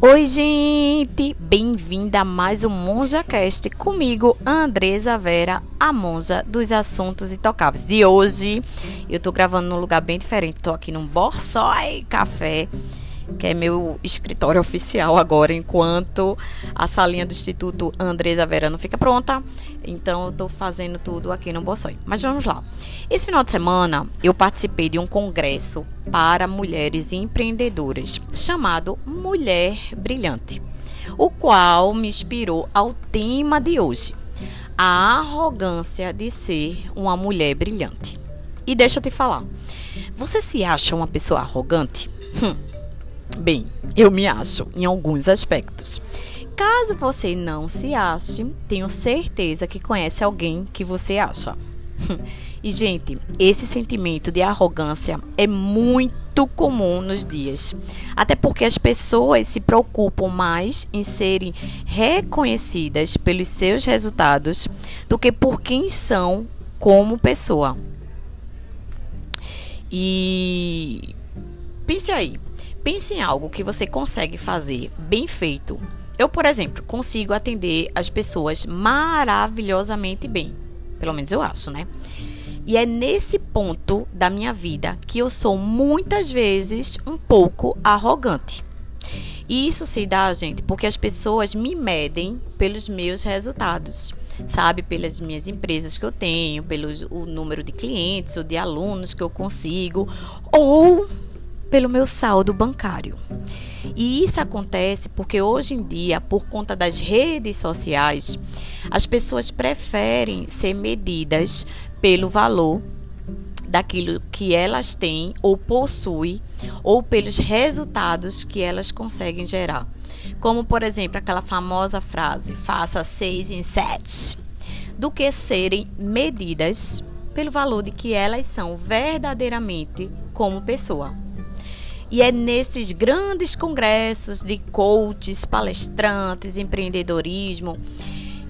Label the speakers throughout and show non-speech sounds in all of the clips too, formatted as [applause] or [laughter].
Speaker 1: Oi, gente! Bem-vinda a mais um MonjaCast comigo, Andresa Vera, a monja dos assuntos intocáveis. De hoje, eu tô gravando num lugar bem diferente. Tô aqui num Borsoi Café que é meu escritório oficial agora, enquanto a salinha do Instituto Andresa Vera não fica pronta. Então eu estou fazendo tudo aqui no Boçói. Mas vamos lá. Esse final de semana eu participei de um congresso para mulheres empreendedoras chamado Mulher Brilhante, o qual me inspirou ao tema de hoje: a arrogância de ser uma mulher brilhante. E deixa eu te falar, você se acha uma pessoa arrogante? Hum. Bem, eu me acho em alguns aspectos. Caso você não se ache, tenho certeza que conhece alguém que você acha. [laughs] e, gente, esse sentimento de arrogância é muito comum nos dias. Até porque as pessoas se preocupam mais em serem reconhecidas pelos seus resultados do que por quem são como pessoa. E pense aí, Pense em algo que você consegue fazer bem feito. Eu, por exemplo, consigo atender as pessoas maravilhosamente bem. Pelo menos eu acho, né? E é nesse ponto da minha vida que eu sou muitas vezes um pouco arrogante. E isso se dá, gente, porque as pessoas me medem pelos meus resultados, sabe? Pelas minhas empresas que eu tenho, pelo o número de clientes ou de alunos que eu consigo, ou pelo meu saldo bancário. E isso acontece porque hoje em dia, por conta das redes sociais, as pessoas preferem ser medidas pelo valor daquilo que elas têm ou possuem ou pelos resultados que elas conseguem gerar. Como, por exemplo, aquela famosa frase: faça seis em sete, do que serem medidas pelo valor de que elas são verdadeiramente como pessoa. E é nesses grandes congressos de coaches, palestrantes, empreendedorismo,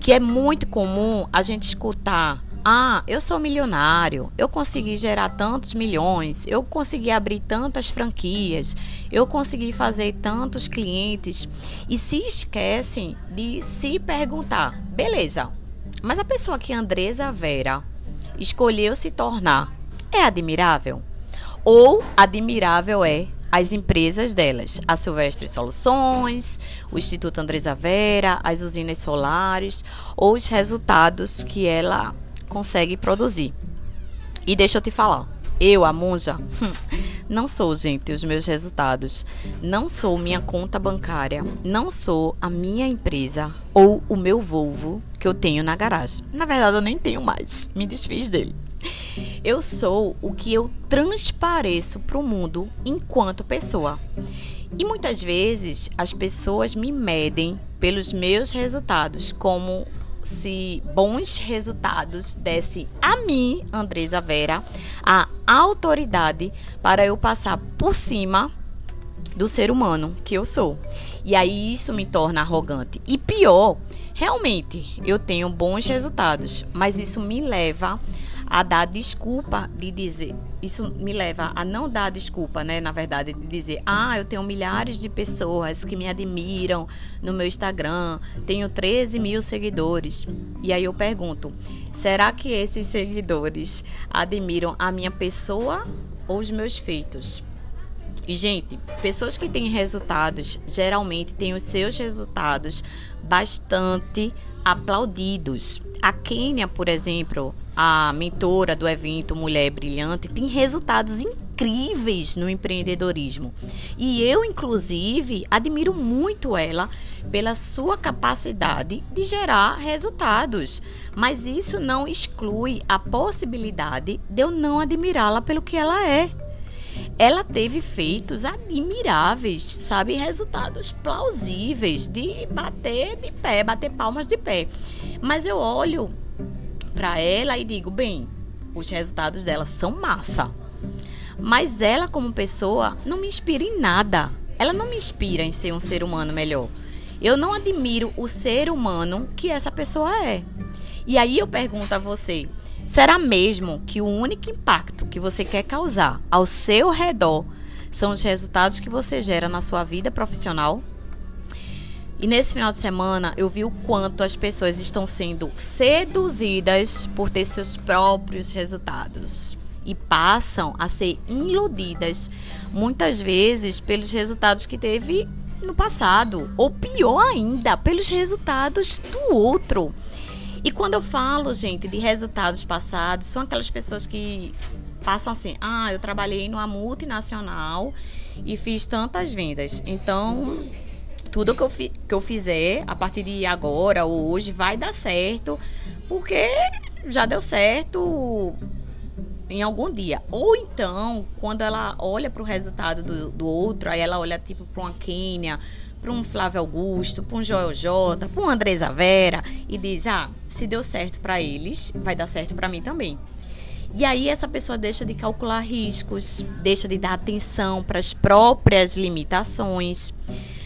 Speaker 1: que é muito comum a gente escutar ah, eu sou milionário, eu consegui gerar tantos milhões, eu consegui abrir tantas franquias, eu consegui fazer tantos clientes e se esquecem de se perguntar: beleza, mas a pessoa que Andresa Vera escolheu se tornar é admirável? Ou admirável é as empresas delas, a Silvestre Soluções, o Instituto Andresa Vera, as usinas solares, ou os resultados que ela consegue produzir. E deixa eu te falar, eu, a monja, [laughs] não sou, gente, os meus resultados. Não sou minha conta bancária. Não sou a minha empresa ou o meu Volvo que eu tenho na garagem. Na verdade, eu nem tenho mais. Me desfiz dele. Eu sou o que eu transpareço para o mundo enquanto pessoa. E muitas vezes as pessoas me medem pelos meus resultados, como se bons resultados desse a mim, Andresa Vera, a autoridade para eu passar por cima do ser humano que eu sou. E aí isso me torna arrogante. E pior, realmente eu tenho bons resultados, mas isso me leva a dar desculpa de dizer. Isso me leva a não dar desculpa, né? Na verdade, de dizer: ah, eu tenho milhares de pessoas que me admiram no meu Instagram, tenho 13 mil seguidores. E aí eu pergunto: será que esses seguidores admiram a minha pessoa ou os meus feitos? E, gente, pessoas que têm resultados geralmente têm os seus resultados bastante aplaudidos. A Kênia, por exemplo, a mentora do evento Mulher Brilhante, tem resultados incríveis no empreendedorismo. E eu, inclusive, admiro muito ela pela sua capacidade de gerar resultados. Mas isso não exclui a possibilidade de eu não admirá-la pelo que ela é. Ela teve feitos admiráveis, sabe? Resultados plausíveis de bater de pé, bater palmas de pé. Mas eu olho para ela e digo, bem, os resultados dela são massa. Mas ela, como pessoa, não me inspira em nada. Ela não me inspira em ser um ser humano melhor. Eu não admiro o ser humano que essa pessoa é. E aí eu pergunto a você: será mesmo que o único impacto que você quer causar ao seu redor são os resultados que você gera na sua vida profissional? E nesse final de semana eu vi o quanto as pessoas estão sendo seduzidas por ter seus próprios resultados e passam a ser iludidas muitas vezes pelos resultados que teve no passado, ou pior ainda, pelos resultados do outro. E quando eu falo, gente, de resultados passados, são aquelas pessoas que passam assim: ah, eu trabalhei numa multinacional e fiz tantas vendas. Então, tudo que eu, fi, que eu fizer a partir de agora ou hoje vai dar certo, porque já deu certo em algum dia. Ou então, quando ela olha para o resultado do, do outro, aí ela olha tipo para uma Quênia, para um Flávio Augusto, para um Joel J, para um Andresa Vera e diz: "Ah, se deu certo para eles, vai dar certo para mim também". E aí essa pessoa deixa de calcular riscos, deixa de dar atenção para as próprias limitações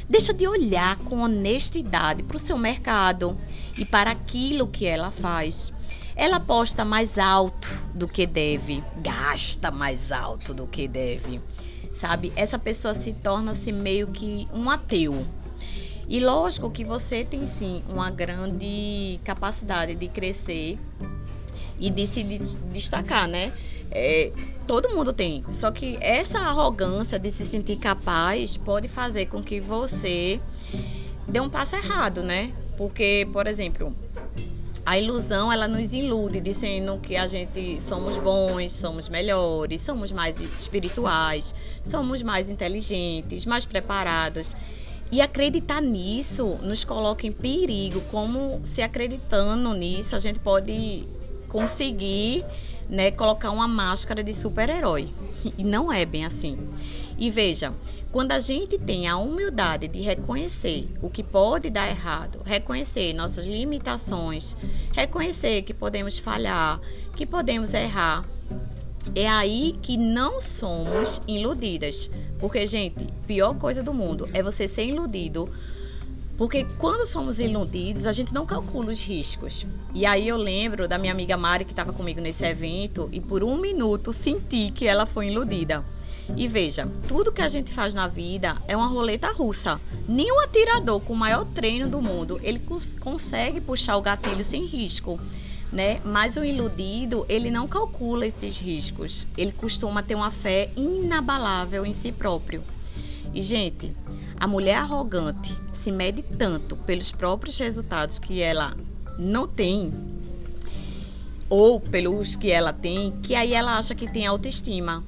Speaker 1: Deixa de olhar com honestidade para o seu mercado e para aquilo que ela faz. Ela aposta mais alto do que deve, gasta mais alto do que deve. Sabe? Essa pessoa se torna-se meio que um ateu. E lógico que você tem sim uma grande capacidade de crescer e de se destacar, né? É, todo mundo tem. Só que essa arrogância de se sentir capaz pode fazer com que você dê um passo errado, né? Porque, por exemplo, a ilusão ela nos ilude dizendo que a gente somos bons, somos melhores, somos mais espirituais, somos mais inteligentes, mais preparados. E acreditar nisso nos coloca em perigo, como se acreditando nisso a gente pode conseguir né, colocar uma máscara de super-herói. E não é bem assim. E veja, quando a gente tem a humildade de reconhecer o que pode dar errado, reconhecer nossas limitações, reconhecer que podemos falhar, que podemos errar, é aí que não somos iludidas. Porque, gente, pior coisa do mundo é você ser iludido porque quando somos iludidos, a gente não calcula os riscos. E aí eu lembro da minha amiga Mari que estava comigo nesse evento e por um minuto senti que ela foi iludida. E veja, tudo que a gente faz na vida é uma roleta russa. Nenhum atirador com o maior treino do mundo, ele cons consegue puxar o gatilho sem risco. Né? Mas o iludido, ele não calcula esses riscos. Ele costuma ter uma fé inabalável em si próprio. E, gente, a mulher arrogante se mede tanto pelos próprios resultados que ela não tem, ou pelos que ela tem, que aí ela acha que tem autoestima,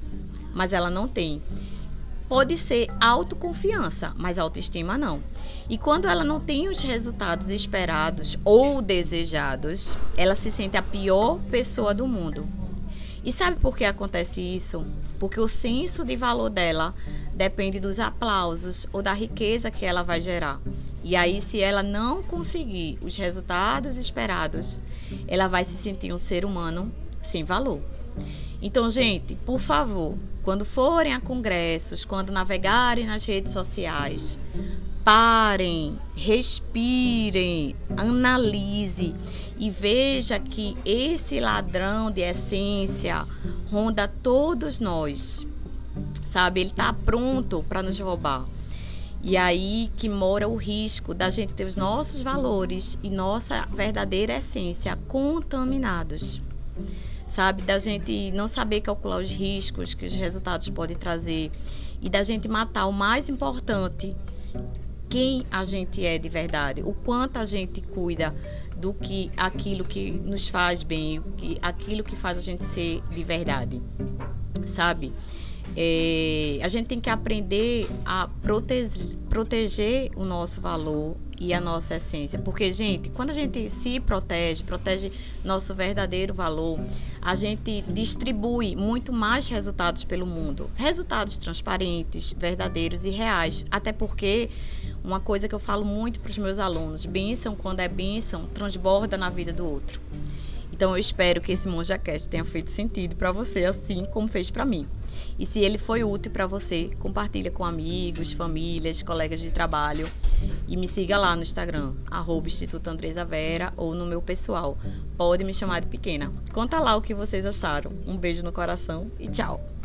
Speaker 1: mas ela não tem. Pode ser autoconfiança, mas autoestima não. E quando ela não tem os resultados esperados ou desejados, ela se sente a pior pessoa do mundo. E sabe por que acontece isso? Porque o senso de valor dela depende dos aplausos ou da riqueza que ela vai gerar. E aí, se ela não conseguir os resultados esperados, ela vai se sentir um ser humano sem valor. Então, gente, por favor, quando forem a congressos, quando navegarem nas redes sociais, parem, respirem, analise e veja que esse ladrão de essência ronda todos nós. Sabe, ele está pronto para nos roubar. E aí que mora o risco da gente ter os nossos valores e nossa verdadeira essência contaminados. Sabe, da gente não saber calcular os riscos que os resultados podem trazer e da gente matar o mais importante, quem a gente é de verdade, o quanto a gente cuida do que aquilo que nos faz bem, que aquilo que faz a gente ser de verdade, sabe? É, a gente tem que aprender a proteger, proteger o nosso valor e a nossa essência. Porque, gente, quando a gente se protege, protege nosso verdadeiro valor, a gente distribui muito mais resultados pelo mundo. Resultados transparentes, verdadeiros e reais. Até porque uma coisa que eu falo muito para os meus alunos: bênção, quando é bênção, transborda na vida do outro. Então eu espero que esse MonjaCast tenha feito sentido para você, assim como fez para mim. E se ele foi útil para você, compartilha com amigos, famílias, colegas de trabalho. E me siga lá no Instagram, arroba Instituto Andresa Vera, ou no meu pessoal. Pode me chamar de pequena. Conta lá o que vocês acharam. Um beijo no coração e tchau!